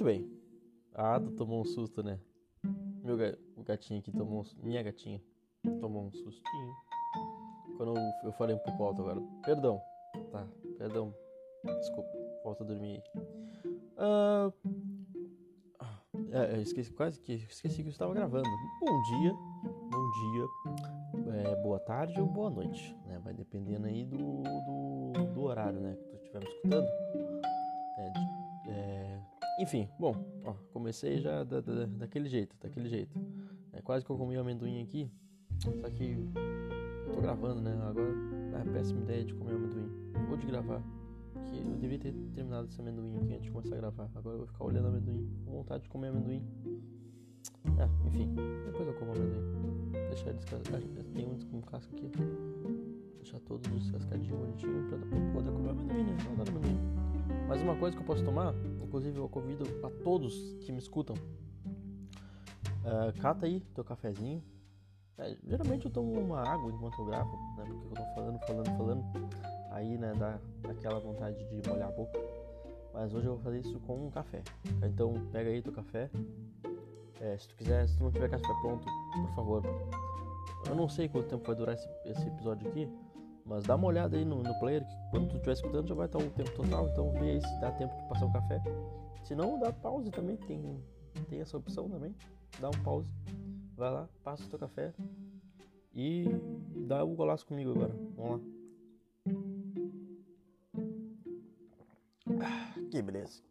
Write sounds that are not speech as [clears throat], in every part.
Muito bem. A Ada tomou um susto, né? Meu ga... o gatinho aqui tomou um... Minha gatinha tomou um sustinho. Quando eu, eu falei um pouco alto agora. Perdão. Tá, perdão. Desculpa. Volta a dormir aí. Uh... É, eu esqueci, quase que esqueci que eu estava gravando. Bom dia, bom dia, é, boa tarde ou boa noite, né? Vai dependendo aí do, do, do horário, né? Que tu estiver me escutando. Enfim, bom, ó, comecei já da, da, daquele jeito, daquele jeito. É quase que eu comi o amendoim aqui, só que eu tô gravando, né? Agora é péssima ideia de comer amendoim. Ou de gravar que eu devia ter terminado esse amendoim aqui antes de começar a gravar. Agora eu vou ficar olhando amendoim, com vontade de comer amendoim. É, enfim, depois eu como amendoim. Deixar descascar. Tem um com casca aqui. Deixar todos descascadinhos bonitinho pra poder comer amendoim, né? Adoro amendoim. Mas uma coisa que eu posso tomar, inclusive eu convido a todos que me escutam. Uh, cata aí teu cafezinho. É, geralmente eu tomo uma água enquanto eu gravo, né? Porque eu tô falando, falando, falando aí né, dá aquela vontade de molhar a boca. Mas hoje eu vou fazer isso com um café. Então pega aí teu café. É, se tu quiser, se tu não tiver café pronto, por favor. Eu não sei quanto tempo vai durar esse, esse episódio aqui, mas dá uma olhada aí no, no player, que quando tu estiver escutando já vai estar o tempo total, então vê aí se dá tempo de passar o café. Se não, dá pause também, tem, tem essa opção também. Dá um pause, vai lá, passa o teu café e dá o golaço comigo agora. Vamos lá. Que beleza.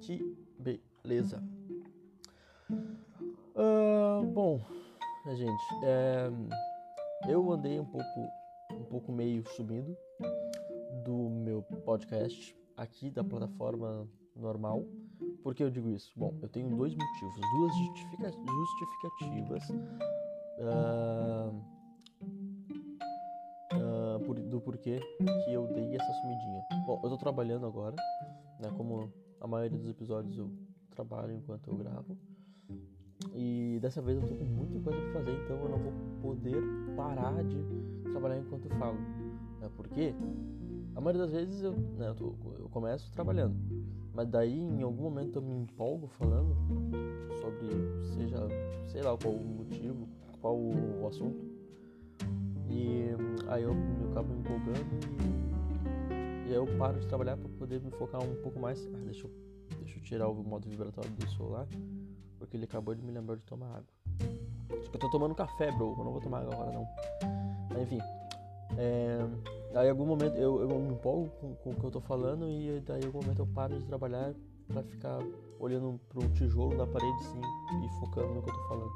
Que beleza. Uh, bom, gente, é, eu andei um pouco, pouco meio sumido do meu podcast aqui da plataforma normal. Por que eu digo isso? Bom, eu tenho dois motivos, duas justifica justificativas. Uh, por, do porquê que eu dei essa sumidinha. Bom, eu tô trabalhando agora, né? Como a maioria dos episódios eu trabalho enquanto eu gravo. E dessa vez eu tô com muita coisa pra fazer, então eu não vou poder parar de trabalhar enquanto falo. Né? Porque a maioria das vezes eu, né, eu, tô, eu começo trabalhando, mas daí em algum momento eu me empolgo falando sobre, seja, sei lá qual o motivo, qual o assunto. E aí eu, eu acabo me empolgando e, e aí eu paro de trabalhar para poder me focar um pouco mais. Ah, deixa eu, deixa eu tirar o modo vibratório do celular, porque ele acabou de me lembrar de tomar água. Só que eu tô tomando café, bro. Eu não vou tomar água agora não. Mas, enfim. É, aí em algum momento eu, eu me empolgo com, com o que eu tô falando e daí em algum momento eu paro de trabalhar para ficar olhando pro tijolo da parede sim e focando no que eu tô falando.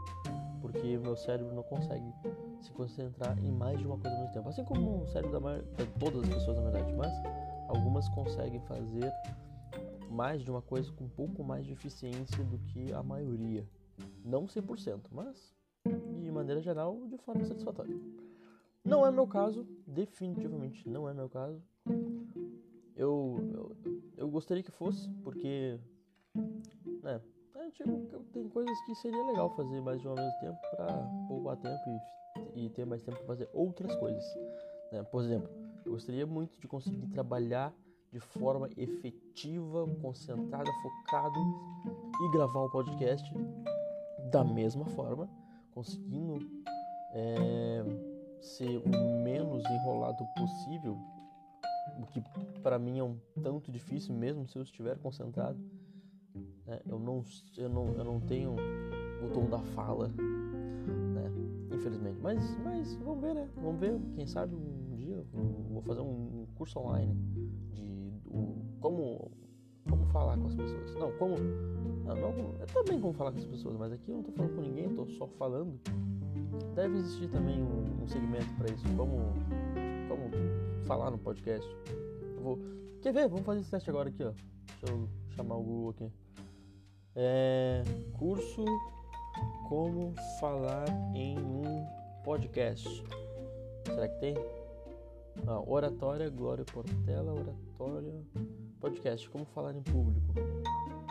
Porque meu cérebro não consegue se concentrar em mais de uma coisa ao mesmo tempo. Assim como o cérebro da maioria, todas as pessoas na verdade, mas algumas conseguem fazer mais de uma coisa com um pouco mais de eficiência do que a maioria. Não 100%, mas de maneira geral, de forma satisfatória. Não é meu caso, definitivamente não é meu caso. Eu, eu, eu gostaria que fosse, porque né, é, tipo, tem coisas que seria legal fazer mais de uma ao mesmo tempo para poupar tempo e e ter mais tempo para fazer outras coisas. Né? Por exemplo, eu gostaria muito de conseguir trabalhar de forma efetiva, concentrada, focado e gravar o podcast da mesma forma, conseguindo é, ser o menos enrolado possível, o que para mim é um tanto difícil mesmo se eu estiver concentrado. Né? Eu, não, eu, não, eu não tenho o tom da fala infelizmente. Mas, mas vamos ver, né? Vamos ver, quem sabe um dia eu vou fazer um curso online de como, como falar com as pessoas. Não, como. Não, não, é também como falar com as pessoas, mas aqui eu não tô falando com ninguém, tô só falando. Deve existir também um, um segmento para isso, como, como falar no podcast. Eu vou. Quer ver? Vamos fazer esse teste agora aqui, ó. Deixa eu chamar o Google aqui. É. Curso como falar em um podcast. Será que tem? Ah, oratória, Glória Portela, oratória, podcast. Como falar em público.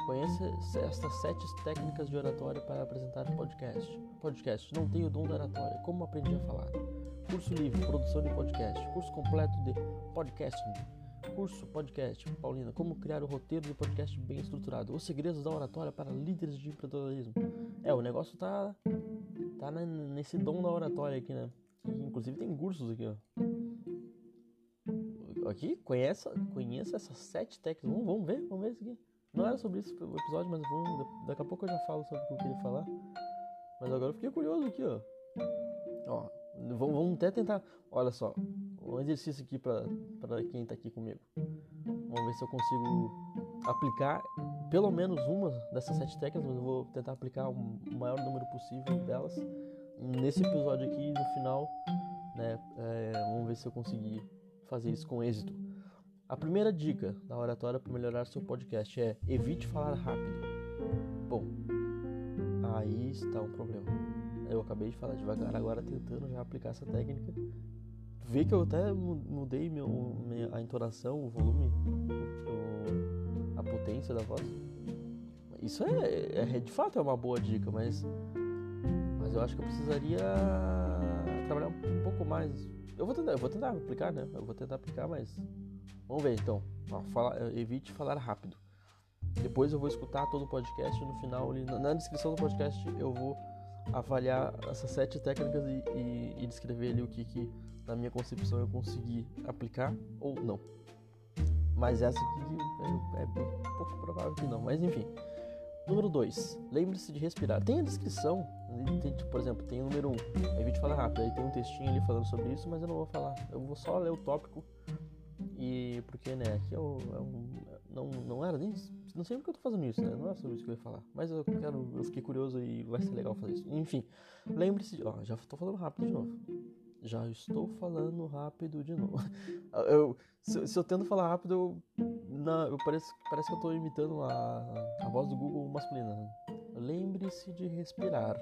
Conheça estas sete técnicas de oratória para apresentar podcast. Podcast. Não tenho dom da oratória. Como aprendi a falar? Curso livre, produção de podcast. Curso completo de podcasting. curso podcast, Paulina, como criar o roteiro de podcast bem estruturado, os segredos da oratória para líderes de empreendedorismo. É, o negócio tá tá nesse dom da oratória aqui, né? Inclusive tem cursos aqui, ó. Aqui, conheça, conheça essas sete técnicas. Vamos, vamos ver, vamos ver isso aqui. Não era sobre isso o episódio, mas vamos, daqui a pouco eu já falo sobre o que eu queria falar. Mas agora eu fiquei curioso aqui, ó. Ó, vamos, vamos até tentar. Olha só, um exercício aqui para quem tá aqui comigo. Vamos ver se eu consigo aplicar pelo menos uma dessas sete técnicas, mas eu vou tentar aplicar o maior número possível delas nesse episódio aqui no final, né? É, vamos ver se eu conseguir fazer isso com êxito. A primeira dica da oratória para melhorar seu podcast é evite falar rápido. Bom, aí está um problema. Eu acabei de falar devagar, agora tentando já aplicar essa técnica. Vê que eu até mudei meu, minha, a entonação, o volume, o, a potência da voz. Isso é, é, de fato é uma boa dica, mas mas eu acho que eu precisaria trabalhar um pouco mais. Eu vou tentar, eu vou tentar aplicar, né? Eu vou tentar aplicar, mas vamos ver então. Ó, fala, evite falar rápido. Depois eu vou escutar todo o podcast no final, ali, na descrição do podcast eu vou avaliar essas sete técnicas e, e, e descrever ali o que, que na minha concepção eu consegui aplicar ou não. Mas essa aqui é, é um pouco provável que não, mas enfim. Número 2. Lembre-se de respirar. Tem a descrição, tem, tipo, por exemplo, tem o número 1. Um, aí a falar rápido, aí tem um textinho ali falando sobre isso, mas eu não vou falar. Eu vou só ler o tópico. E porque, né, aqui é, o, é um. Não, não era nem. Não sei porque eu tô fazendo isso, né? Não é sobre isso que eu ia falar. Mas eu quero. Eu fiquei curioso e vai ser legal fazer isso. Enfim, lembre-se. Ó, já tô falando rápido de novo. Já estou falando rápido de novo. [laughs] Eu, se, se, eu tento falar rápido, eu, na, eu parece, parece que eu estou imitando a, a voz do Google masculina. Lembre-se de respirar.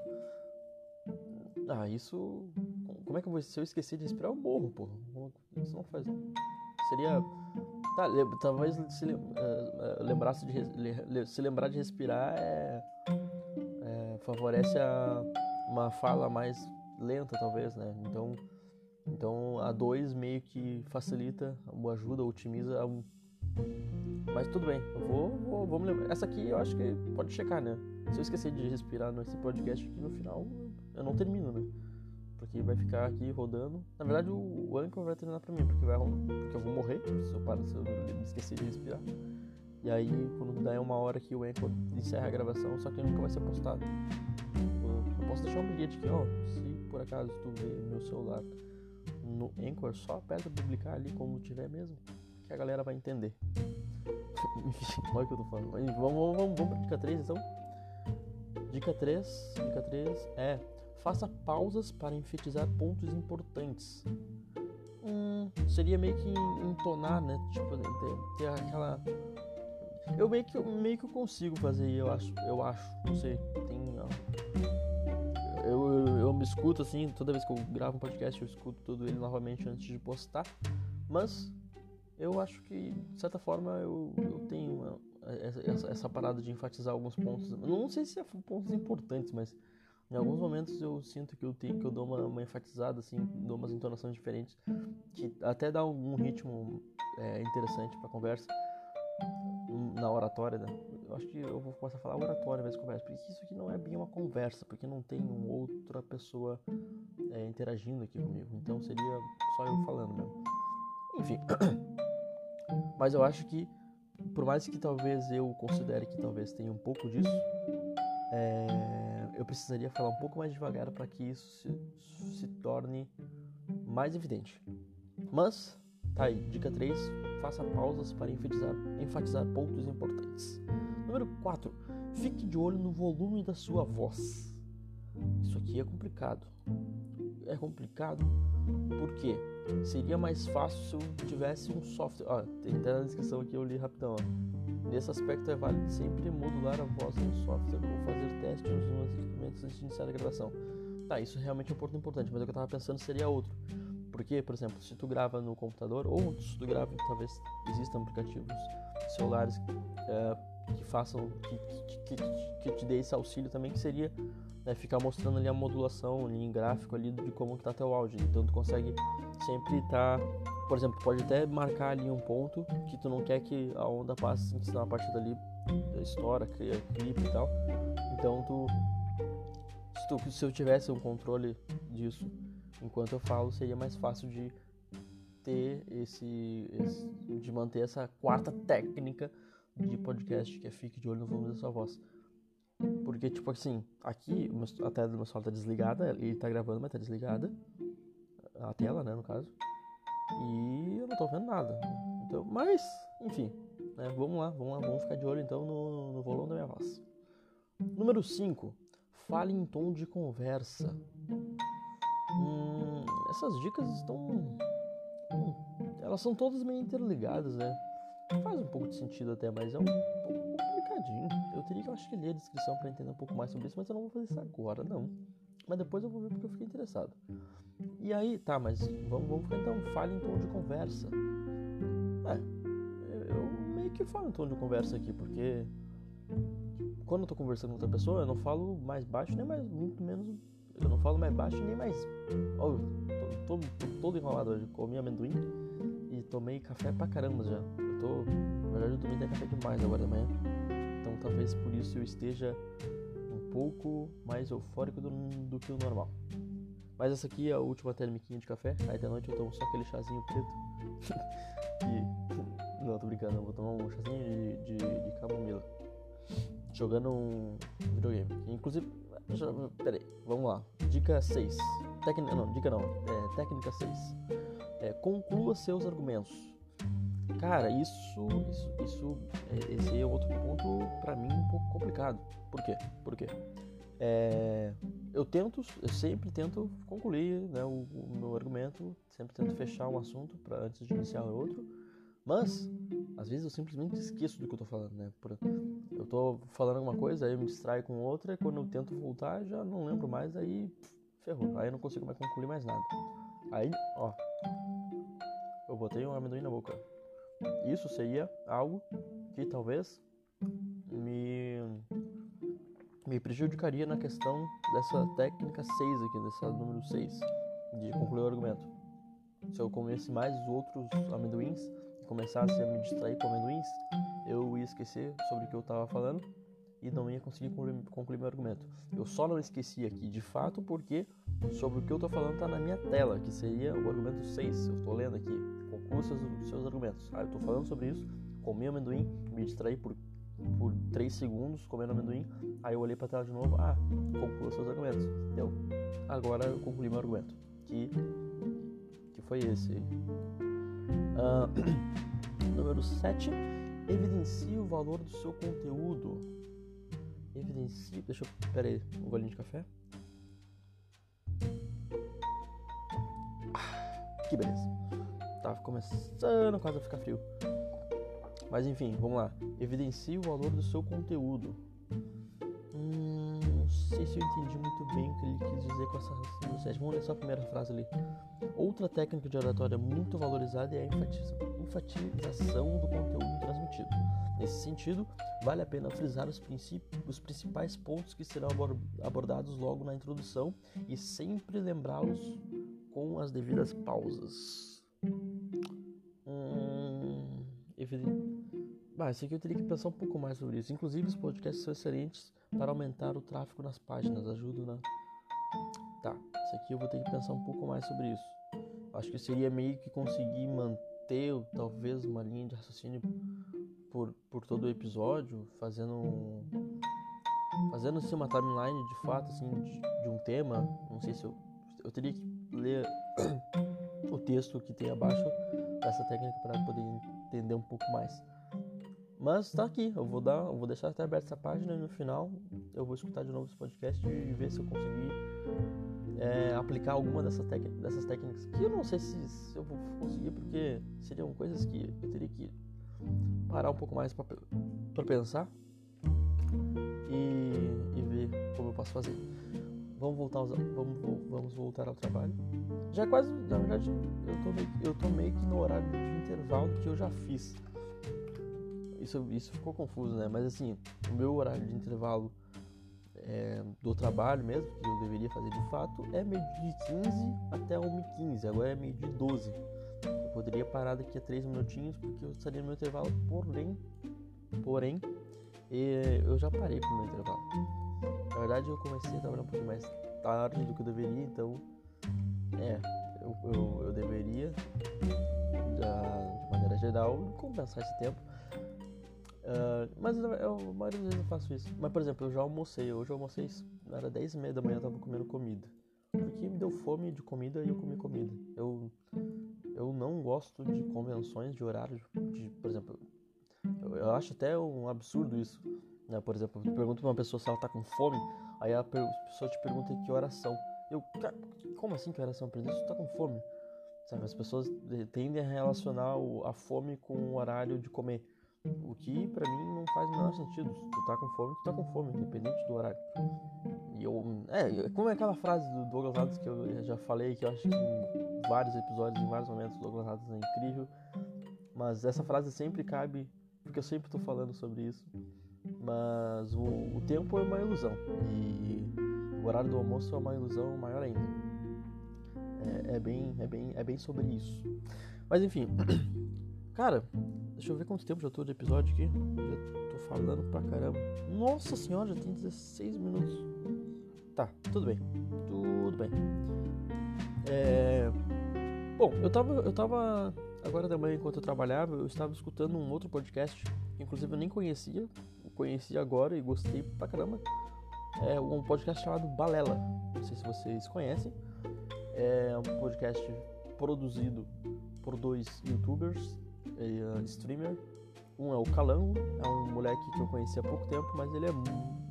Ah, isso. Como é que eu vou. Se eu esquecer de respirar, eu morro, pô. Isso não faz. Seria. Tá, talvez se uh, lembrasse de se lembrar de respirar é, é, favorece a, uma fala mais lenta, talvez, né? Então então a 2 meio que facilita, ajuda, otimiza. Mas tudo bem, eu vou, vou, vou me lembrar. Essa aqui eu acho que pode checar, né? Se eu esquecer de respirar nesse podcast aqui no final, eu não termino, né? Porque vai ficar aqui rodando. Na verdade, o, o Anchor vai terminar pra mim, porque, vai, porque eu vou morrer se eu, parar, se eu me esquecer de respirar. E aí, quando der uma hora que o Anchor encerra a gravação, só que nunca vai ser postado. Eu posso deixar um bilhete aqui, ó. Se por acaso tu vê meu celular no Anchor, só aperta publicar ali como tiver mesmo, que a galera vai entender. [laughs] Enfim, olha o que eu tô falando. Vamos, vamos, vamos, vamos pra dica 3 então. Dica 3, dica 3 é faça pausas para enfatizar pontos importantes. Hum, seria meio que entonar, né? Tipo, ter, ter aquela. Eu meio que, meio que consigo fazer, eu acho, eu acho, não sei. Tem. Eu, eu, eu, me escuto assim, toda vez que eu gravo um podcast, eu escuto tudo ele novamente antes de postar. Mas eu acho que, de certa forma, eu, eu tenho uma, essa, essa, parada de enfatizar alguns pontos. Não sei se é pontos importantes, mas em alguns momentos eu sinto que eu tenho que eu dou uma, uma enfatizada, assim, dou umas entonações diferentes, que até dá um, ritmo é, interessante para conversa na oratória, né? Eu acho que eu vou começar a falar oratória invés de conversa, porque isso aqui não é bem uma conversa, porque não tem outra pessoa é, interagindo aqui comigo. Então seria só eu falando mesmo. Enfim. [coughs] Mas eu acho que, por mais que talvez eu considere que talvez tenha um pouco disso, é, eu precisaria falar um pouco mais devagar para que isso se, se torne mais evidente. Mas, tá aí, dica 3, faça pausas para enfatizar, enfatizar pontos importantes. Número 4. Fique de olho no volume da sua voz. Isso aqui é complicado. É complicado porque seria mais fácil se eu tivesse um software. Ó, tem até na descrição aqui, eu li rapidão. Ó. Nesse aspecto é válido sempre modular a voz no software ou fazer testes nos antes de iniciar a gravação. Tá, isso realmente é um ponto importante, mas o que eu estava pensando seria outro. Porque, por exemplo, se tu grava no computador, ou se tu grava, talvez existam aplicativos celulares é, que façam, que, que, que, que, te dê esse auxílio também, que seria né, ficar mostrando ali a modulação ali em gráfico ali de como está teu áudio. Então tu consegue sempre estar tá, por exemplo, pode até marcar ali um ponto que tu não quer que a onda passe, senão a partir dali estoura, cria clipe e tal. Então tu se, tu, se eu tivesse um controle disso enquanto eu falo, seria mais fácil de ter esse, esse, de manter essa quarta técnica de podcast que é fique de olho no volume da sua voz. Porque, tipo assim, aqui a tela do meu celular tá desligada, ele tá gravando, mas tá desligada. A tela, né, no caso. E eu não tô vendo nada. Então, mas, enfim, né, vamos lá, vamos lá, vamos ficar de olho então no, no volume da minha voz. Número 5. Fale em tom de conversa. Hum, essas dicas estão. Hum, elas são todas meio interligadas, né? Faz um pouco de sentido até, mas é um pouco complicadinho. Eu teria que, eu acho que ler a descrição para entender um pouco mais sobre isso, mas eu não vou fazer isso agora, não. Mas depois eu vou ver porque eu fiquei interessado. E aí, tá, mas vamos, vamos ficar então, fale em tom de conversa. É, eu meio que falo em tom de conversa aqui, porque quando eu tô conversando com outra pessoa, eu não falo mais baixo nem mais, muito menos. Eu não falo mais baixo nem mais. Ó, oh, tô, tô, tô, todo enrolado hoje. Comi amendoim e tomei café pra caramba já. Eu tô. Na verdade, eu tomei até café demais agora de manhã. Então talvez por isso eu esteja um pouco mais eufórico do, do que o normal. Mas essa aqui é a última termiquinha de café. Aí da noite eu tomo só aquele chazinho preto. [laughs] e. Não, tô brincando, eu vou tomar um chazinho de, de, de camomila jogando um videogame. Inclusive, já, peraí, vamos lá. Dica 6. Técnica, não, dica não. É, técnica 6. É, conclua seus argumentos. Cara, isso, isso, isso, é, esse é outro ponto para mim um pouco complicado. Por quê? Por quê? É, eu tento, eu sempre tento concluir né, o, o meu argumento, sempre tento fechar um assunto para antes de iniciar outro. Mas, às vezes eu simplesmente esqueço do que eu tô falando, né? Eu tô falando alguma coisa, aí eu me distraio com outra, e quando eu tento voltar, já não lembro mais, aí ferrou. Aí eu não consigo mais concluir mais nada. Aí, ó, eu botei um amendoim na boca. Isso seria algo que talvez me, me prejudicaria na questão dessa técnica 6 aqui, dessa número 6, de concluir o argumento. Se eu comesse mais outros amendoins, começasse a me distrair com amendoins, eu ia esquecer sobre o que eu estava falando e não ia conseguir concluir, meu argumento. Eu só não esqueci aqui de fato porque sobre o que eu estou falando está na minha tela, que seria o argumento 6. Eu estou lendo aqui. Conclua seus, seus argumentos. Ah, eu estou falando sobre isso, comi amendoim, me distraí por, por 3 segundos comendo amendoim, aí eu olhei para a tela de novo, ah, conclua seus argumentos. Deu. Agora eu concluí meu argumento, que, que foi esse. Uh, [clears throat] número 7. Evidencie o valor do seu conteúdo. Evidencie. Deixa eu. Pera aí, um golinho de café. Ah, que beleza. Tava começando quase a ficar frio. Mas enfim, vamos lá. Evidencie o valor do seu conteúdo. Sei se eu entendi muito bem o que ele quis dizer com essa 7. Vamos ler só a primeira frase ali. Outra técnica de oratória muito valorizada é a enfatização do conteúdo transmitido. Nesse sentido, vale a pena frisar os, os principais pontos que serão abordados logo na introdução e sempre lembrá-los com as devidas pausas. Hum, bah, isso aqui eu teria que pensar um pouco mais sobre isso. Inclusive, os podcasts são excelentes para aumentar o tráfego nas páginas, ajudam na. Tá, isso aqui eu vou ter que pensar um pouco mais sobre isso. Acho que seria meio que conseguir manter talvez uma linha de raciocínio por, por todo o episódio, fazendo fazendo assim uma timeline de fato assim de, de um tema. Não sei se eu eu teria que ler [coughs] o texto que tem abaixo dessa técnica para poder entender um pouco mais. Mas tá aqui, eu vou dar, eu vou deixar até aberta essa página e no final eu vou escutar de novo esse podcast e ver se eu consegui é, aplicar alguma dessas, dessas técnicas que eu não sei se, se, eu vou conseguir porque seriam coisas que eu teria que parar um pouco mais para pensar e, e, ver como eu posso fazer. Vamos voltar, aos, vamos, vamos voltar ao trabalho. Já quase, na verdade, eu tô, meio, eu tô meio que no horário de intervalo que eu já fiz. Isso, isso ficou confuso, né? Mas assim, o meu horário de intervalo é, do trabalho mesmo, que eu deveria fazer de fato, é meio de 15 até 1h15, agora é meio de 12. Eu poderia parar daqui a 3 minutinhos porque eu estaria no meu intervalo, porém, porém, eu já parei pro meu intervalo. Na verdade, eu comecei a trabalhar um pouco mais tarde do que eu deveria, então, é, eu, eu, eu deveria, de maneira geral, compensar esse tempo. Uh, mas eu, a maioria das vezes eu faço isso. Mas, por exemplo, eu já almocei. Hoje eu almocei, era 10 e meia da manhã, eu tava comendo comida. Porque me deu fome de comida e eu comi comida. Eu, eu não gosto de convenções de horário. De, por exemplo, eu, eu acho até um absurdo isso. Né? Por exemplo, eu pergunto pra uma pessoa se ela tá com fome, aí a pessoa te pergunta que horas são. Eu, como assim que? Pergunta se tu tá com fome. Sabe, as pessoas tendem a relacionar a fome com o horário de comer. O que para mim não faz o menor sentido. Se tu tá com fome, tu tá com fome, independente do horário. E eu. É, como é aquela frase do Douglas Adams que eu já falei, que eu acho que em vários episódios, em vários momentos, o Douglas Adams é incrível. Mas essa frase sempre cabe, porque eu sempre tô falando sobre isso. Mas o, o tempo é uma ilusão. E o horário do almoço é uma ilusão maior ainda. É, é, bem, é, bem, é bem sobre isso. Mas enfim. [clears throat] Cara, deixa eu ver quanto tempo já tô de episódio aqui. Já tô falando pra caramba. Nossa senhora, já tem 16 minutos. Tá, tudo bem. Tudo bem. É... Bom, eu tava, eu tava. Agora da manhã, enquanto eu trabalhava, eu estava escutando um outro podcast. Inclusive eu nem conhecia. Conheci agora e gostei pra caramba. É um podcast chamado Balela. Não sei se vocês conhecem. É um podcast produzido por dois youtubers uh, streamer. Um é o Calango, é um moleque que eu conheci há pouco tempo, mas ele é,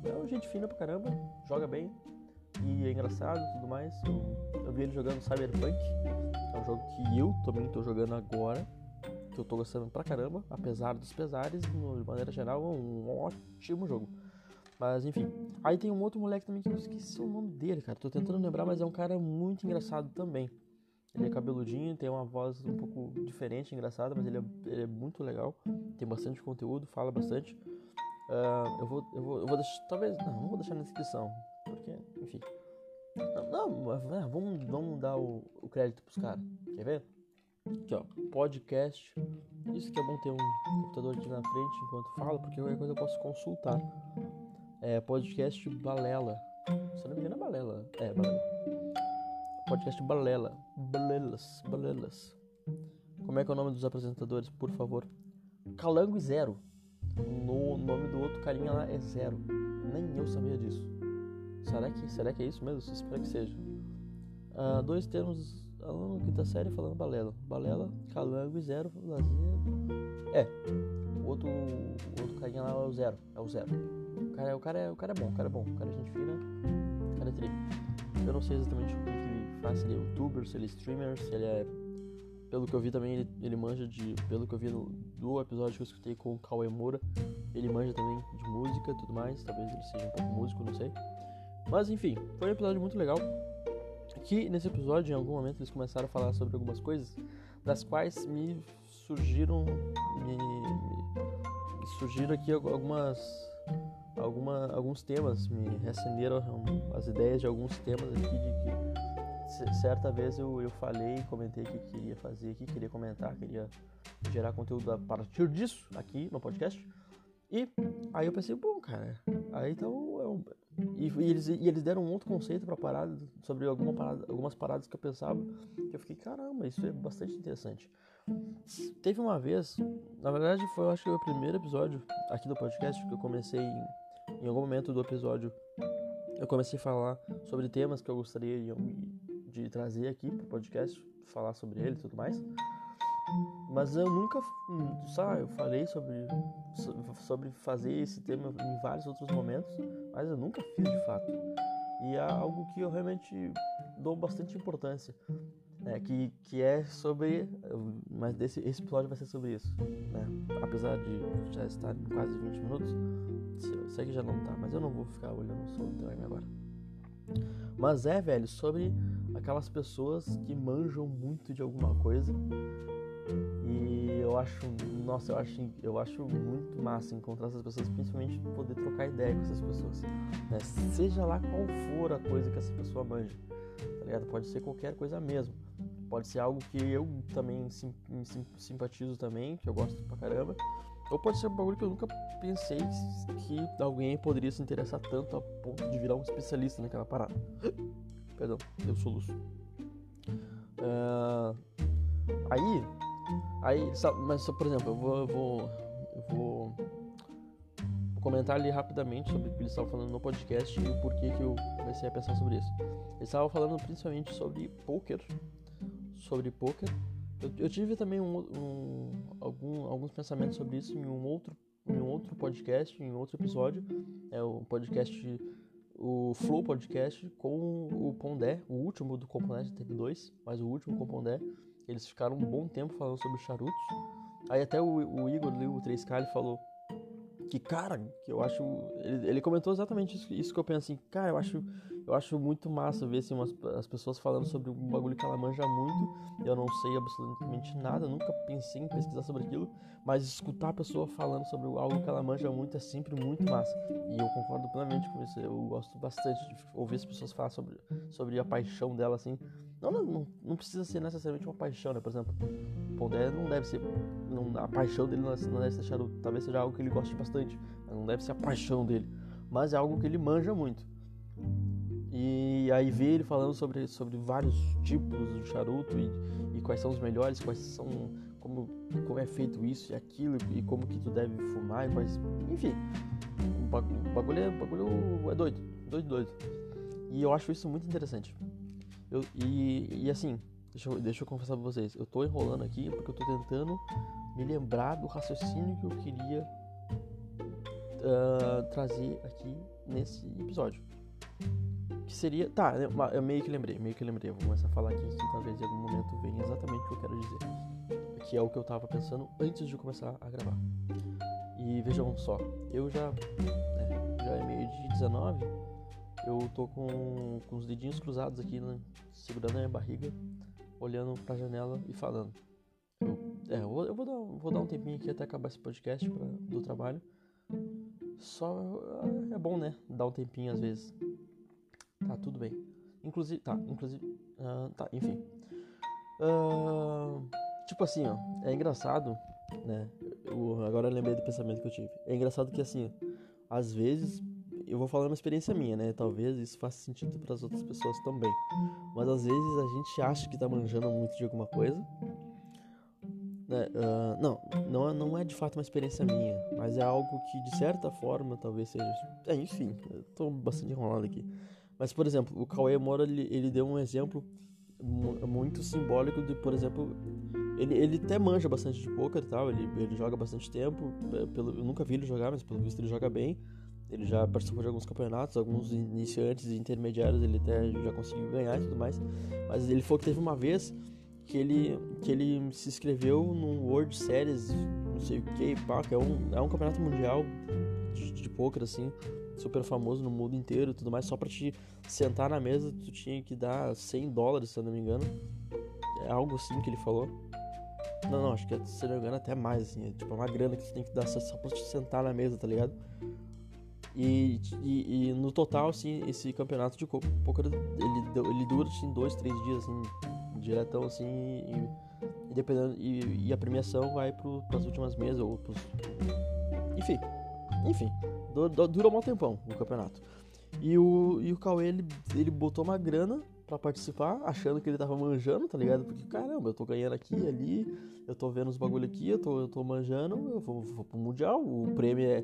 é gente fina pra caramba, joga bem e é engraçado e tudo mais. Eu, eu vi ele jogando Cyberpunk, é um jogo que eu também tô jogando agora, que eu tô gostando pra caramba, apesar dos pesares, de maneira geral é um ótimo jogo. Mas enfim. Aí tem um outro moleque também que eu esqueci o nome dele, cara. Tô tentando lembrar, mas é um cara muito engraçado também. Ele é cabeludinho, tem uma voz um pouco diferente, engraçada, mas ele é, ele é muito legal. Tem bastante conteúdo, fala bastante. Uh, eu, vou, eu, vou, eu vou deixar. Talvez. Não, não vou deixar na descrição. Porque, enfim. Não, não vamos, vamos dar o, o crédito pros caras. Quer ver? Aqui, ó. Podcast. Isso que é bom ter um computador aqui na frente enquanto falo, porque qualquer coisa eu posso consultar. É podcast Balela. Se não me engano é Balela. É, Balela podcast Balela. Balelas, Balelas. Como é que é o nome dos apresentadores, por favor? Calango e Zero. No nome do outro carinha lá é Zero. Nem eu sabia disso. Será que, será que é isso mesmo? Espero que seja. Uh, dois termos aluno quinta série falando balela. Balela, calango e zero, lazer. É. O outro, o outro carinha lá é o zero. É o zero. O cara, o cara, é, o cara é bom, o cara é bom. O cara é gente fina. O cara é tri. Eu não sei exatamente o que faz, se ele é youtuber, se ele é streamer, se ele é. Pelo que eu vi também, ele, ele manja de. Pelo que eu vi no, do episódio que eu escutei com o Cauê Moura, ele manja também de música e tudo mais. Talvez ele seja um pouco músico, não sei. Mas enfim, foi um episódio muito legal. Que nesse episódio, em algum momento, eles começaram a falar sobre algumas coisas das quais me surgiram. Me, me surgiram aqui algumas. Alguma, alguns temas, me reacenderam as ideias de alguns temas aqui de que certa vez eu, eu falei, comentei que queria fazer aqui, queria comentar, queria gerar conteúdo a partir disso aqui no podcast. E aí eu pensei, bom, cara, aí então. Eu, e, e, eles, e eles deram um outro conceito pra parada, sobre alguma parada, algumas paradas que eu pensava, que eu fiquei, caramba, isso é bastante interessante. Teve uma vez, na verdade foi, eu acho que o primeiro episódio aqui do podcast, que eu comecei em, em algum momento do episódio, eu comecei a falar sobre temas que eu gostaria de, trazer aqui pro podcast, falar sobre ele e tudo mais. Mas eu nunca, sabe, eu falei sobre, sobre fazer esse tema em vários outros momentos, mas eu nunca fiz de fato. E é algo que eu realmente dou bastante importância, né, que, que é sobre, mas desse, esse episódio vai ser sobre isso, né, apesar de já estar quase 20 minutos, eu sei que já não tá, mas eu não vou ficar olhando só o time agora. Mas é, velho, sobre aquelas pessoas que manjam muito de alguma coisa. E eu acho, nossa, eu acho, eu acho muito massa encontrar essas pessoas, principalmente poder trocar ideia com essas pessoas. Né? Seja lá qual for a coisa que essa pessoa manja, tá ligado? Pode ser qualquer coisa mesmo. Pode ser algo que eu também sim, sim, simpatizo também, que eu gosto pra caramba. Ou pode ser um bagulho que eu nunca pensei que alguém poderia se interessar tanto a ponto de virar um especialista naquela parada. [laughs] Perdão, eu soluço. Uh, aí, aí, sabe, mas por exemplo, eu vou, eu vou, eu vou comentar ali rapidamente sobre o que eles estavam falando no podcast e o porquê que eu comecei a pensar sobre isso. Eles estavam falando principalmente sobre poker, sobre poker. Eu, eu tive também um, um, algum, alguns pensamentos sobre isso em um outro em um outro podcast, em outro episódio. É o podcast o Flow Podcast com o Pondé, o último do Compondé, teve dois, mas o último com o Pondé. Eles ficaram um bom tempo falando sobre charutos. Aí até o, o Igor o 3K, ele falou que, cara, que eu acho. Ele, ele comentou exatamente isso, isso, que eu penso assim, cara, eu acho, eu acho muito massa ver assim, umas, as pessoas falando sobre um bagulho que ela manja muito. Eu não sei absolutamente nada, nunca pensei em pesquisar sobre aquilo, mas escutar a pessoa falando sobre algo que ela manja muito é sempre muito massa. E eu concordo plenamente com isso. Eu gosto bastante de ouvir as pessoas falar sobre, sobre a paixão dela, assim. Não, não, não precisa ser necessariamente uma paixão, né? Por exemplo, Pondé não deve ser. Não, a paixão dele não deve ser charuto. Talvez seja algo que ele goste bastante. Não deve ser a paixão dele. Mas é algo que ele manja muito. E aí ver ele falando sobre, sobre vários tipos de charuto e, e quais são os melhores, quais são. Como, como é feito isso e aquilo, e como que tu deve fumar, quais. Enfim. O bagulho é, o bagulho é doido. Doido, doido. E eu acho isso muito interessante. Eu, e, e assim, deixa eu, deixa eu confessar pra vocês, eu tô enrolando aqui porque eu tô tentando me lembrar do raciocínio que eu queria uh, trazer aqui nesse episódio. Que seria. Tá, eu meio que lembrei, meio que lembrei. Eu vou começar a falar aqui que talvez em algum momento venha exatamente o que eu quero dizer. Que é o que eu tava pensando antes de começar a gravar. E vejam só, eu já. Né, já é meio de 19 eu tô com, com os dedinhos cruzados aqui, né, segurando a minha barriga, olhando pra janela e falando. Eu, é, eu, vou, eu vou, dar, vou dar um tempinho aqui até acabar esse podcast pra, do trabalho. Só é bom, né? Dar um tempinho às vezes. Tá, tudo bem. Inclusive, tá, inclusive, uh, tá, enfim. Uh, tipo assim, ó, é engraçado, né? Eu, agora eu lembrei do pensamento que eu tive. É engraçado que assim, às vezes eu vou falar uma experiência minha, né? Talvez isso faça sentido para as outras pessoas também. Mas às vezes a gente acha que tá manjando muito de alguma coisa. Né? Uh, não, não, é, não é de fato uma experiência minha, mas é algo que de certa forma talvez seja. É, enfim, eu tô bastante enrolado aqui. Mas, por exemplo, o Cauê Moura ele, ele deu um exemplo muito simbólico de, por exemplo, ele, ele até manja bastante de poker e tal, ele, ele joga bastante tempo. Pelo, eu nunca vi ele jogar, mas pelo visto ele joga bem. Ele já participou de alguns campeonatos, alguns iniciantes e intermediários ele até já conseguiu ganhar e tudo mais. Mas ele falou que teve uma vez que ele, que ele se inscreveu no World Series, não sei o que, pá, que é um, é um campeonato mundial de, de poker, assim, super famoso no mundo inteiro e tudo mais. Só pra te sentar na mesa, tu tinha que dar 100 dólares, se eu não me engano. É algo assim que ele falou. Não, não, acho que se não me engano até mais, assim. É tipo uma grana que tu tem que dar só pra te sentar na mesa, tá ligado? E, e, e, no total, assim, esse campeonato de poker, ele, ele dura, assim, dois, três dias, assim, diretão, assim, e, e dependendo, e, e, a premiação vai para as últimas mesas, ou pros... Enfim, enfim, dura um tempão o campeonato. E o, e o Cauê, ele, ele botou uma grana para participar, achando que ele tava manjando, tá ligado? Porque, caramba, eu tô ganhando aqui ali, eu tô vendo os bagulho aqui, eu tô, eu tô manjando, eu vou, vou pro Mundial, o prêmio é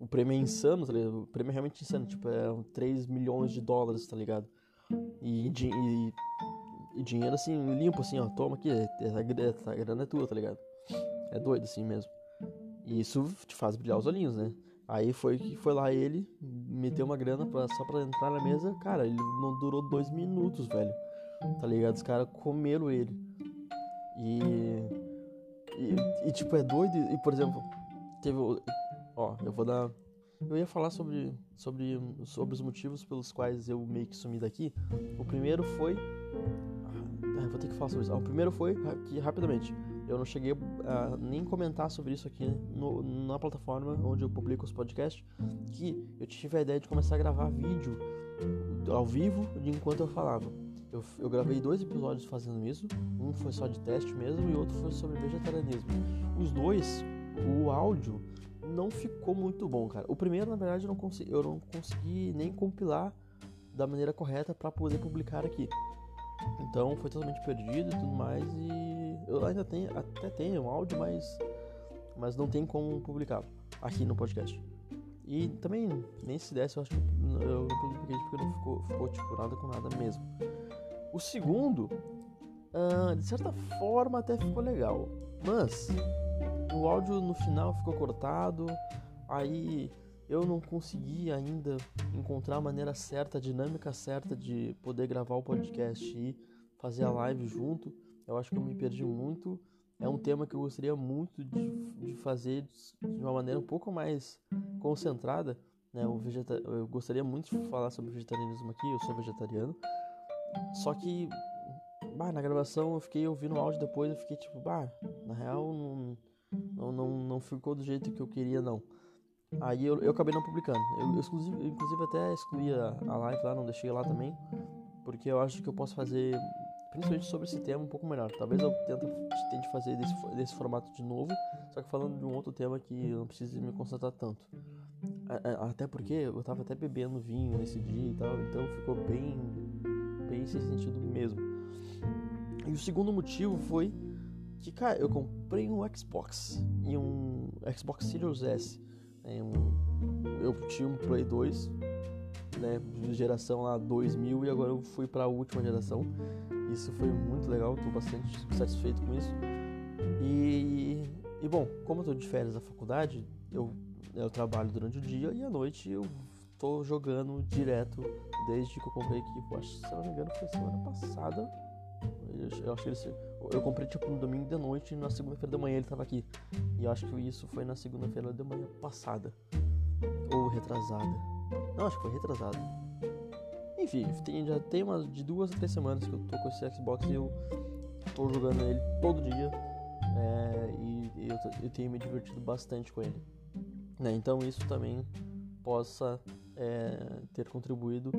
o prêmio é insano, tá ligado? O prêmio é realmente insano, tipo, é 3 milhões de dólares, tá ligado? E, e, e dinheiro assim, limpo, assim, ó, toma aqui, a, a grana é tua, tá ligado? É doido assim mesmo. E isso te faz brilhar os olhinhos, né? Aí foi que foi lá ele, meteu uma grana pra, só pra entrar na mesa, cara, ele não durou dois minutos, velho. Tá ligado? Os caras comeram ele. E, e, e, tipo, é doido. E, por exemplo, teve. Ó, eu vou dar. Eu ia falar sobre, sobre, sobre os motivos pelos quais eu meio que sumi daqui. O primeiro foi. Ah, vou ter que falar sobre isso. Ah, o primeiro foi que, rapidamente, eu não cheguei a nem comentar sobre isso aqui no, na plataforma onde eu publico os podcasts. Que eu tive a ideia de começar a gravar vídeo ao vivo de enquanto eu falava. Eu, eu gravei dois episódios fazendo isso. Um foi só de teste mesmo e outro foi sobre vegetarianismo. Os dois, o áudio não ficou muito bom, cara. O primeiro, na verdade, eu não consegui, eu não consegui nem compilar da maneira correta para poder publicar aqui. Então foi totalmente perdido e tudo mais e eu ainda tenho até tenho um áudio, mas mas não tem como publicá-lo aqui no podcast. E também nem se desse, eu acho que eu não publiquei porque não ficou, ficou tipo nada com nada mesmo. O segundo, uh, de certa forma até ficou legal, mas o áudio no final ficou cortado, aí eu não consegui ainda encontrar a maneira certa, a dinâmica certa de poder gravar o podcast e fazer a live junto. Eu acho que eu me perdi muito. É um tema que eu gostaria muito de, de fazer de uma maneira um pouco mais concentrada. Né? O vegeta eu gostaria muito de falar sobre vegetarianismo aqui, eu sou vegetariano. Só que bah, na gravação eu fiquei ouvindo o áudio depois, eu fiquei tipo, bah, na real não, não, não, não ficou do jeito que eu queria não. Aí eu, eu acabei não publicando. Eu, eu inclusive até excluí a, a live lá, não deixei lá também. Porque eu acho que eu posso fazer, principalmente sobre esse tema, um pouco melhor. Talvez eu tente, tente fazer desse, desse formato de novo, só que falando de um outro tema que eu não preciso me concentrar tanto. Até porque eu tava até bebendo vinho nesse dia e tal, então ficou bem, bem sem sentido mesmo. E o segundo motivo foi que, cara, eu comprei um Xbox e um Xbox Series S eu tinha um Play 2, né, geração lá 2000 e agora eu fui para a última geração. Isso foi muito legal, estou bastante satisfeito com isso. E, e bom, como eu tô de férias da faculdade, eu, eu trabalho durante o dia e à noite eu tô jogando direto desde que eu comprei aqui. Acho, se não me engano, foi semana passada. Eu, eu acho que ele eu comprei tipo no domingo de noite e na segunda-feira da manhã ele tava aqui. E eu acho que isso foi na segunda-feira da manhã passada. Ou retrasada. Não, acho que foi retrasada. Enfim, tem, já tem umas de duas a três semanas que eu tô com esse Xbox e eu tô jogando ele todo dia. É, e, eu, eu, tenho me divertido bastante com ele. Né? Então isso também possa é, ter contribuído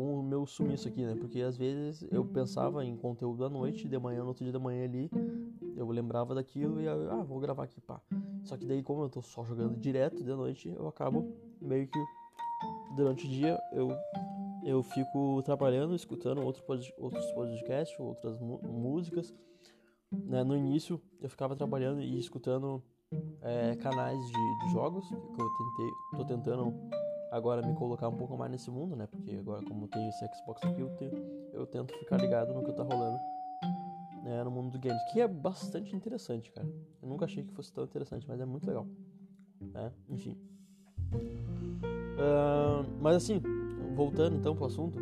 com o meu sumiço aqui, né? Porque às vezes eu pensava em conteúdo à noite, de manhã, no outro dia da manhã ali, eu lembrava daquilo e eu, ah, vou gravar aqui, pá. Só que daí, como eu tô só jogando direto de noite, eu acabo meio que durante o dia eu eu fico trabalhando, escutando outros outros podcasts, outras músicas. Né? No início eu ficava trabalhando e escutando é, canais de, de, jogos que eu tentei, tô tentando agora me colocar um pouco mais nesse mundo, né? Porque agora como eu tenho esse Xbox aqui, eu, tento ficar ligado no que tá rolando né, no mundo dos games, que é bastante interessante, cara. Eu nunca achei que fosse tão interessante, mas é muito legal. Né? Enfim. Uh, mas assim, voltando então pro assunto,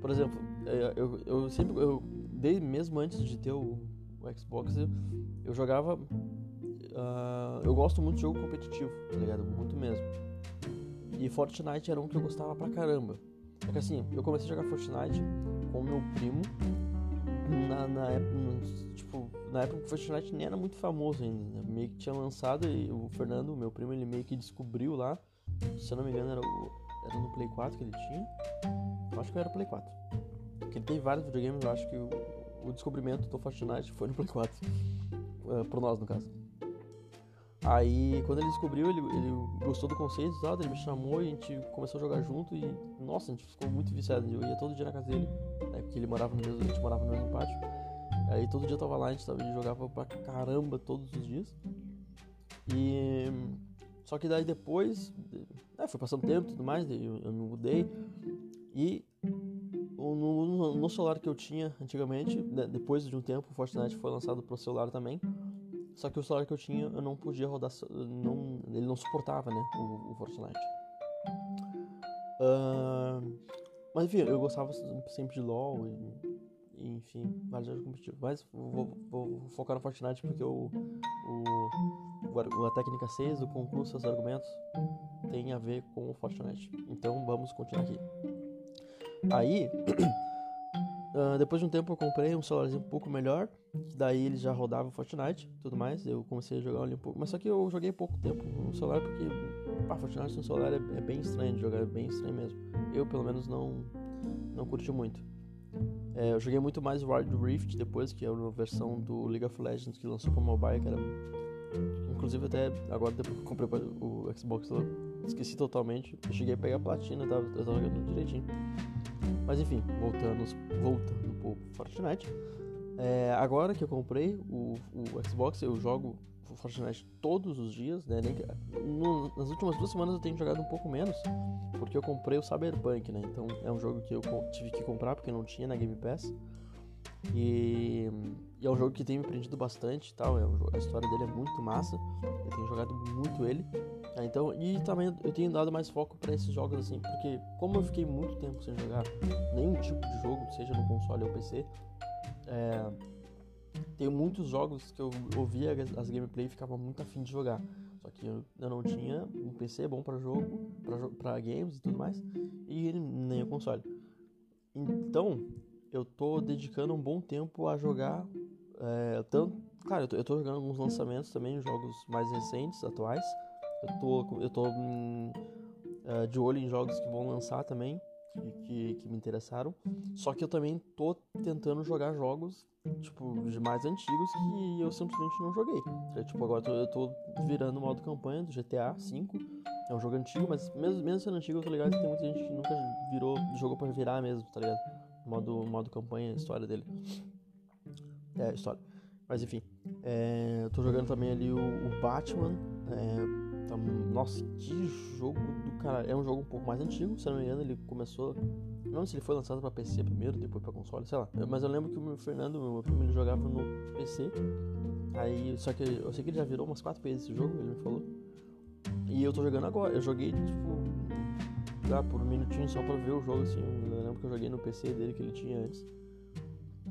por exemplo, é, eu, eu sempre, eu, desde mesmo antes de ter o, o Xbox, eu, eu jogava. Uh, eu gosto muito de jogo competitivo, tá ligado? Muito mesmo. E Fortnite era um que eu gostava pra caramba. É que assim, eu comecei a jogar Fortnite com meu primo na, na época, tipo, na época o Fortnite nem era muito famoso ainda, né? meio que tinha lançado e o Fernando, meu primo, ele meio que descobriu lá, se eu não me engano era, o, era no Play 4 que ele tinha, eu acho que era Play 4, porque ele tem vários videogames, eu acho que o, o descobrimento do Fortnite foi no Play 4, uh, por nós no caso. Aí, quando ele descobriu, ele, ele gostou do conceito e tal, ele me chamou e a gente começou a jogar junto e, nossa, a gente ficou muito viciado. Eu ia todo dia na casa dele, né, porque ele morava no mesmo, a gente morava no mesmo pátio. Aí todo dia eu tava lá, a gente, tava, a gente jogava pra caramba todos os dias. E... Só que daí depois, né, foi passando tempo e tudo mais, eu, eu me mudei. E no, no, no, celular que eu tinha antigamente, né, depois de um tempo, o Fortnite foi lançado pro celular também. Só que o celular que eu tinha, eu não podia rodar. Não, ele não suportava, né? O, o Fortnite. Uh, mas enfim, eu gostava sempre de LoL e, e enfim, vários jogos competitivos. Mas vou, vou, focar no Fortnite porque o, o, a técnica 6 do concurso seus argumentos tem a ver com o Fortnite. Então vamos continuar aqui. Aí. [clears throat] Uh, depois de um tempo eu comprei um celularzinho um pouco melhor, que daí ele já rodava Fortnite tudo mais. Eu comecei a jogar ali um pouco, mas só que eu joguei pouco tempo no celular porque pá, Fortnite no celular é, é, bem estranho de jogar, é bem estranho mesmo. Eu pelo menos não não curti muito. É, eu joguei muito mais Wild Rift depois, que é uma versão do League of Legends que lançou para mobile, que era. Inclusive até agora depois que eu comprei o Xbox eu esqueci totalmente. Eu cheguei a pegar platina, eu tava, tava jogando direitinho. Mas enfim, voltando, voltando pro Fortnite. É, agora que eu comprei o, o Xbox, eu jogo Fortnite todos os dias, né? Nem, no, nas últimas duas semanas eu tenho jogado um pouco menos, porque eu comprei o Cyberpunk, né? Então é um jogo que eu tive que comprar porque não tinha na Game Pass. E, e é um jogo que tem me prendido bastante tal. É um, a história dele é muito massa. Eu tenho jogado muito ele. É, então, e também eu tenho dado mais foco para esses jogos assim, porque como eu fiquei muito tempo sem jogar nenhum tipo de jogo, seja no console ou PC, é, tem muitos jogos que eu ouvia as gameplay e ficava muito afim de jogar. Só que eu, eu não tinha um PC bom para jogo, para games e tudo mais, e nem o console. Então, eu tô dedicando um bom tempo a jogar. É, tanto, claro, eu tô, eu tô jogando alguns lançamentos também, jogos mais recentes, atuais. Eu tô, eu tô hum, é, de olho em jogos que vão lançar também que, que, que, me interessaram. Só que eu também tô tentando jogar jogos, tipo, mais antigos que eu simplesmente não joguei. É, tipo, agora eu tô, eu tô virando o modo campanha do GTA V. É um jogo antigo, mas mesmo, mesmo sendo antigo, eu tô ligado que tem muita gente que nunca virou, jogou pra virar mesmo, tá ligado? Modo, modo campanha, história dele. É, história. Mas enfim, é, eu tô jogando também ali o, o Batman. É, Tá, nossa, que jogo do cara. É um jogo um pouco mais antigo, se não me engano, ele começou. Não sei se ele foi lançado pra PC primeiro, depois pra console, sei lá. Mas eu lembro que o Fernando, meu primo, ele jogava no PC. Aí, só que eu sei que ele já virou umas quatro vezes esse jogo, ele me falou. E eu tô jogando agora. Eu joguei, tipo, ah, por um minutinho só pra ver o jogo, assim. Eu lembro que eu joguei no PC dele que ele tinha antes.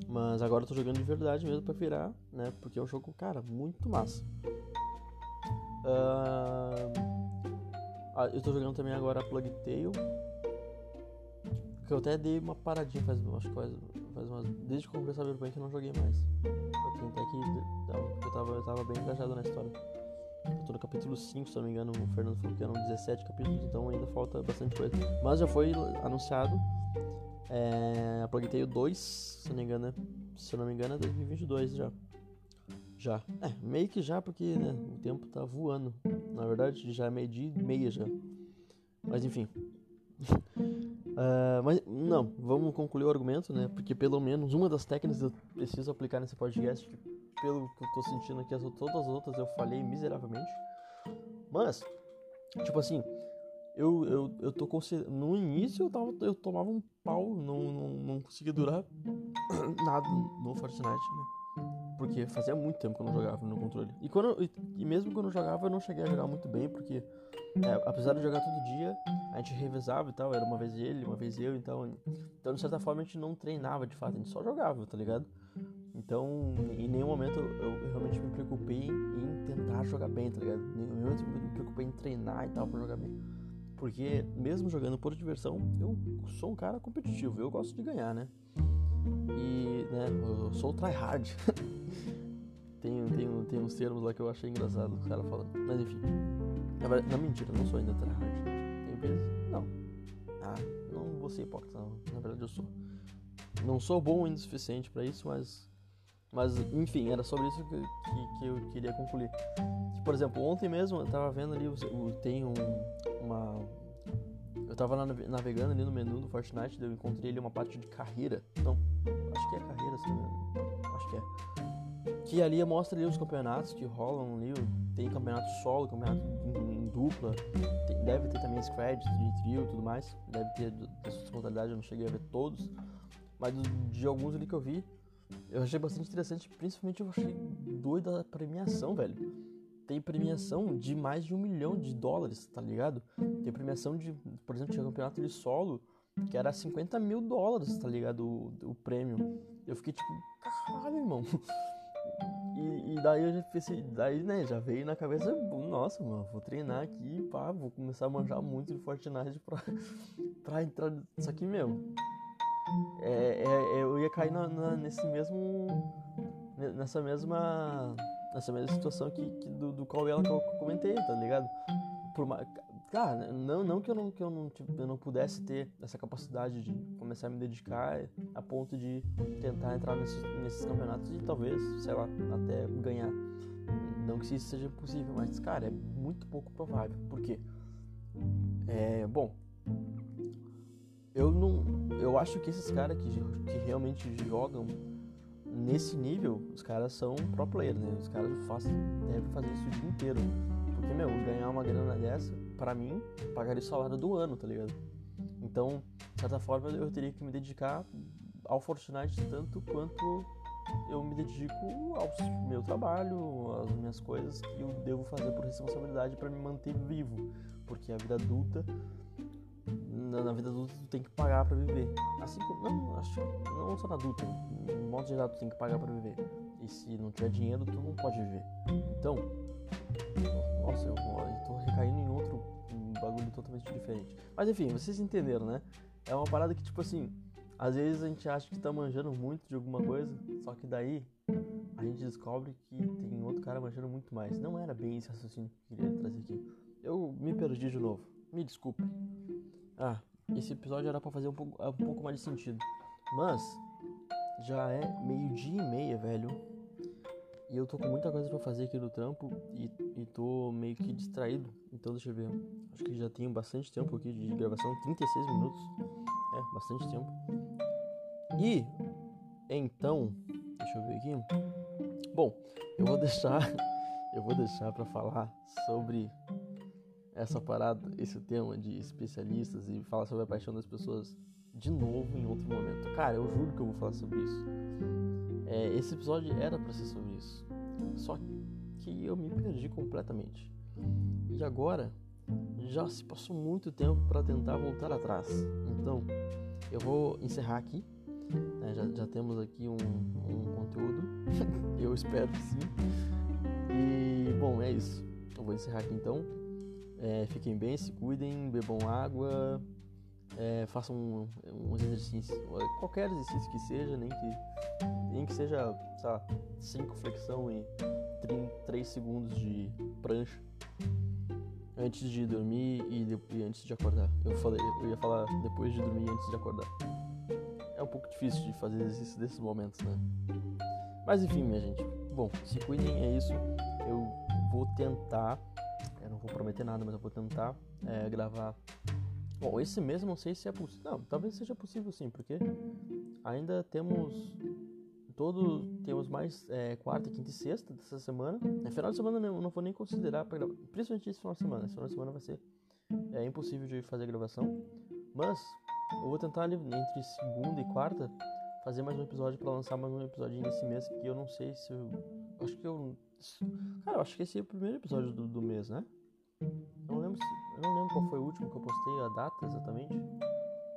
Mas agora eu tô jogando de verdade mesmo pra virar, né? Porque é um jogo, cara, muito massa. Uh, eu tô jogando também agora Plug Tale. Que eu até dei uma paradinha faz, acho que faz, umas. Desde que eu comprei Cyberpunk eu não joguei mais. Eu até que. Eu tava, eu tava bem engajado na história. Eu tô no capítulo 5, se não me engano, o Fernando falou que eram 17 capítulos, então ainda falta bastante coisa. Mas já foi anunciado é, a Plug Tale 2, se não me engano, se não me engano é 2022 já. Já. É, meio que já, porque né, o tempo tá voando. Na verdade, já é meio dia e meia já. Mas enfim. uh, [laughs] mas não, vamos concluir o argumento, né? Porque pelo menos uma das técnicas eu preciso aplicar nesse podcast, que pelo que eu tô sentindo aqui, as, todas as outras eu falhei miseravelmente. Mas, tipo assim, eu, eu, eu tô considerando. No início eu, tava, eu tomava um pau, não, não, não conseguia durar [coughs] nada no Fortnite, né? Porque fazia muito tempo que eu não jogava no controle. E, quando, e, e mesmo quando eu jogava, eu não cheguei a jogar muito bem, porque é, apesar de jogar todo dia, a gente revezava e tal, era uma vez ele, uma vez eu, então, então de certa forma a gente não treinava de fato, a gente só jogava, tá ligado? Então, em nenhum momento eu, eu realmente me preocupei em tentar jogar bem, tá ligado? Em nenhum momento eu me preocupei em treinar e tal pra jogar bem. Porque mesmo jogando por diversão, eu sou um cara competitivo, eu gosto de ganhar, né? E, né, eu sou o tryhard. [laughs] tem, tem, tem uns termos lá que eu achei engraçado o cara falando. Mas enfim. Na verdade, não, mentira, não sou ainda tryhard. Tem vezes. Não. Ah, não vou ser hipócrita, não. Na verdade eu sou. Não sou bom ainda o suficiente para isso, mas. Mas, enfim, era sobre isso que, que, que eu queria concluir. Por exemplo, ontem mesmo eu tava vendo ali, tem um, uma, tava navegando ali no menu do Fortnite, eu encontrei ali uma parte de carreira. Não, acho que é carreira, acho que é. Que ali mostra ali os campeonatos que rolam ali. Tem campeonato solo, campeonato em, dupla. Tem, deve ter também squad, trio e tudo mais. Deve ter dessas modalidades, eu não cheguei a ver todos. Mas de alguns ali que eu vi, eu achei bastante interessante. Principalmente eu achei doida a premiação, velho tem premiação de mais de um milhão de dólares, tá ligado? Tem premiação de, por exemplo, tinha campeonato de solo que era 50 mil dólares, tá ligado? O, o prêmio. Eu fiquei tipo, caralho, irmão. E, e, daí eu já pensei, daí, né, já veio na cabeça, nossa, mano, vou treinar aqui, pá, vou começar a manjar muito de Fortnite pra, [laughs] pra entrar. Só que, meu, é, é, eu ia cair na, na, nesse mesmo. nessa mesma nessa mesma situação que, que do, do qual ela que eu comentei, tá ligado? Por uma, Cara, não, não que, eu não, que eu, não, tipo, eu não pudesse ter essa capacidade de começar a me dedicar a ponto de tentar entrar nesses, nesses campeonatos e talvez, sei lá, até ganhar. Não que isso seja possível, mas, cara, é muito pouco provável. Por quê? É, bom, eu não. Eu acho que esses caras que, que realmente jogam nesse nível, os caras são pro player, né? Os caras fazem, devem fazer isso o dia inteiro. Porque, meu, ganhar uma grana dessa, pra mim, pagaria o salário do ano, tá ligado? Então, de certa forma, eu teria que me dedicar ao Fortnite tanto quanto eu me dedico ao meu trabalho, às minhas coisas que eu devo fazer por responsabilidade para me manter vivo, porque a vida adulta na, na, vida adulta tu tem que pagar para viver. Assim como não, acho não só na adulta, no modo geral tu tem que pagar para viver. E se não tiver dinheiro, tu não pode viver. Então, nossa, eu, eu tô recaindo em outro um bagulho totalmente diferente. Mas enfim, vocês entenderam, né? É uma parada que tipo assim, às vezes a gente acha que tá manjando muito de alguma coisa, só que daí a gente descobre que tem outro cara manjando muito mais. Não era bem esse raciocínio que eu queria trazer aqui. Eu me perdi de novo. Me desculpe. Ah, esse episódio era para fazer um pouco, um pouco mais de sentido. Mas já é meio-dia e meia, velho. E eu tô com muita coisa para fazer aqui no trampo e, e tô meio que distraído. Então deixa eu ver. Acho que já tenho bastante tempo aqui de gravação 36 minutos. É, bastante tempo. E então, deixa eu ver aqui. Bom, eu vou [laughs] deixar eu vou deixar para falar sobre essa parada, esse tema de especialistas e falar sobre a paixão das pessoas de novo em outro momento. Cara, eu juro que eu vou falar sobre isso. É, esse episódio era para ser sobre isso. Só que eu me perdi completamente. E agora já se passou muito tempo para tentar voltar atrás. Então, eu vou encerrar aqui. Né? Já, já, temos aqui um, um conteúdo. [laughs] eu espero que sim. E, bom, é isso. Eu vou encerrar aqui então. É, fiquem bem, se cuidem, bebam água, é, façam um, uns exercícios, qualquer exercício que seja, nem que, nem que seja, sei lá, 5 flexão e 3 segundos de prancha antes de dormir e, de, e, antes de acordar. Eu falei, eu ia falar depois de dormir e antes de acordar. É um pouco difícil de fazer exercício desses momentos, né? Mas enfim, minha gente. Bom, se cuidem, é isso. Eu vou tentar vou prometer nada, mas eu vou tentar é, gravar. Bom, esse mês não sei se é possível. Não, talvez seja possível sim, porque ainda temos todo temos mais é, quarta, quinta e sexta dessa semana. É, final de semana eu não vou nem considerar para gravar, principalmente esse final de semana. Esse final de semana vai ser é, impossível de fazer gravação, mas eu vou tentar ali entre segunda e quarta fazer mais um episódio para lançar mais um episódio nesse mês que eu não sei se eu acho que eu cara, eu acho que esse é o primeiro episódio do, do mês, né? Eu não lembro, se, eu não lembro qual foi o último que eu postei, a data exatamente.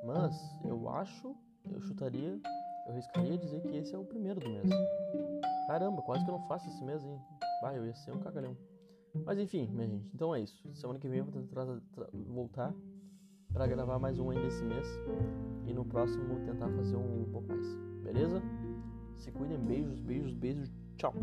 Mas eu acho, eu chutaria, eu riscaria dizer que esse é o primeiro do mês. Caramba, quase que eu não faço esse mês, hein? Vai, eu ia ser um cagalhão. Mas enfim, minha gente, então é isso. Semana que vem eu vou tentar voltar para gravar mais um ainda esse mês. E no próximo tentar fazer um pouco mais. Beleza? Se cuidem, beijos, beijos, beijos. Tchau.